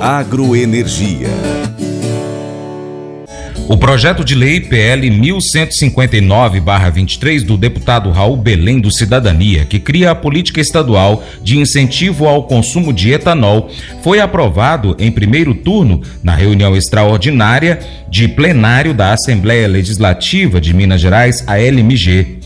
Agroenergia. O projeto de lei PL 1159-23 do deputado Raul Belém do Cidadania, que cria a política estadual de incentivo ao consumo de etanol, foi aprovado em primeiro turno na reunião extraordinária de plenário da Assembleia Legislativa de Minas Gerais, a LMG.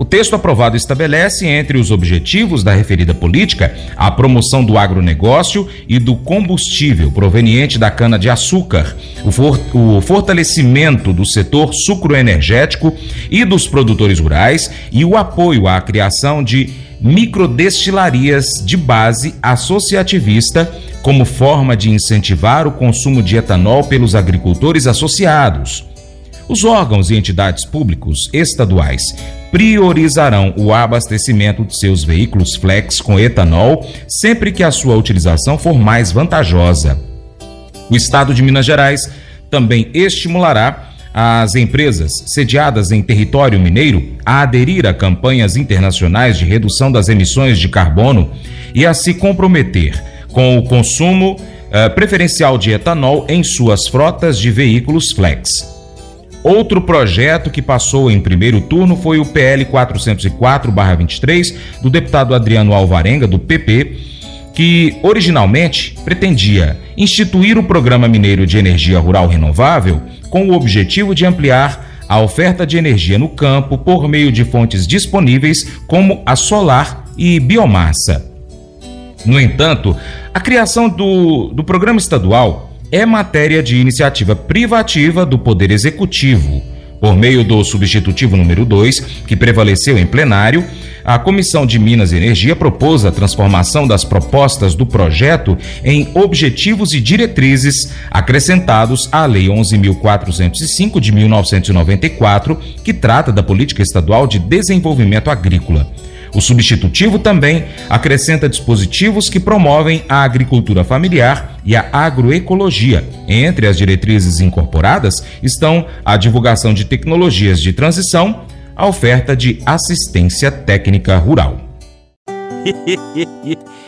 O texto aprovado estabelece, entre os objetivos da referida política, a promoção do agronegócio e do combustível proveniente da cana-de-açúcar, o, for o fortalecimento do setor sucroenergético e dos produtores rurais e o apoio à criação de microdestilarias de base associativista como forma de incentivar o consumo de etanol pelos agricultores associados. Os órgãos e entidades públicos estaduais priorizarão o abastecimento de seus veículos flex com etanol sempre que a sua utilização for mais vantajosa. O Estado de Minas Gerais também estimulará as empresas sediadas em território mineiro a aderir a campanhas internacionais de redução das emissões de carbono e a se comprometer com o consumo uh, preferencial de etanol em suas frotas de veículos flex. Outro projeto que passou em primeiro turno foi o PL 404-23 do deputado Adriano Alvarenga, do PP, que originalmente pretendia instituir o Programa Mineiro de Energia Rural Renovável com o objetivo de ampliar a oferta de energia no campo por meio de fontes disponíveis como a solar e biomassa. No entanto, a criação do, do programa estadual é matéria de iniciativa privativa do Poder Executivo. Por meio do substitutivo número 2, que prevaleceu em plenário, a Comissão de Minas e Energia propôs a transformação das propostas do projeto em objetivos e diretrizes acrescentados à Lei 11.405 de 1994, que trata da Política Estadual de Desenvolvimento Agrícola. O substitutivo também acrescenta dispositivos que promovem a agricultura familiar e a agroecologia. Entre as diretrizes incorporadas estão a divulgação de tecnologias de transição, a oferta de assistência técnica rural.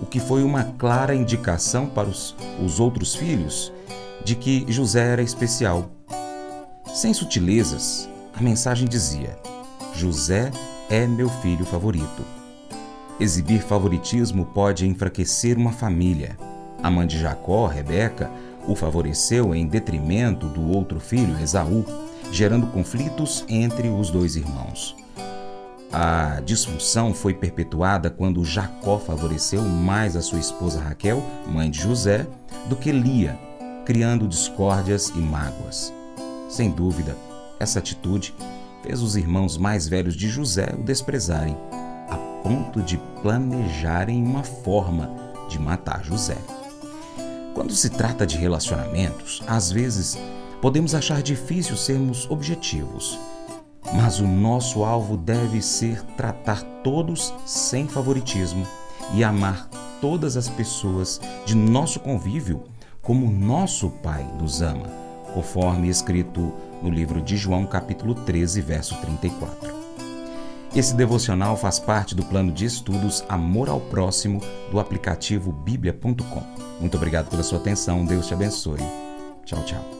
o que foi uma clara indicação para os, os outros filhos de que José era especial. Sem sutilezas, a mensagem dizia: José é meu filho favorito. Exibir favoritismo pode enfraquecer uma família. A mãe de Jacó, Rebeca, o favoreceu em detrimento do outro filho, Esaú, gerando conflitos entre os dois irmãos. A disfunção foi perpetuada quando Jacó favoreceu mais a sua esposa Raquel, mãe de José, do que Lia, criando discórdias e mágoas. Sem dúvida, essa atitude fez os irmãos mais velhos de José o desprezarem, a ponto de planejarem uma forma de matar José. Quando se trata de relacionamentos, às vezes podemos achar difícil sermos objetivos mas o nosso alvo deve ser tratar todos sem favoritismo e amar todas as pessoas de nosso convívio como nosso Pai nos ama, conforme escrito no livro de João, capítulo 13, verso 34. Esse devocional faz parte do plano de estudos Amor ao Próximo do aplicativo bíblia.com. Muito obrigado pela sua atenção, Deus te abençoe. Tchau, tchau.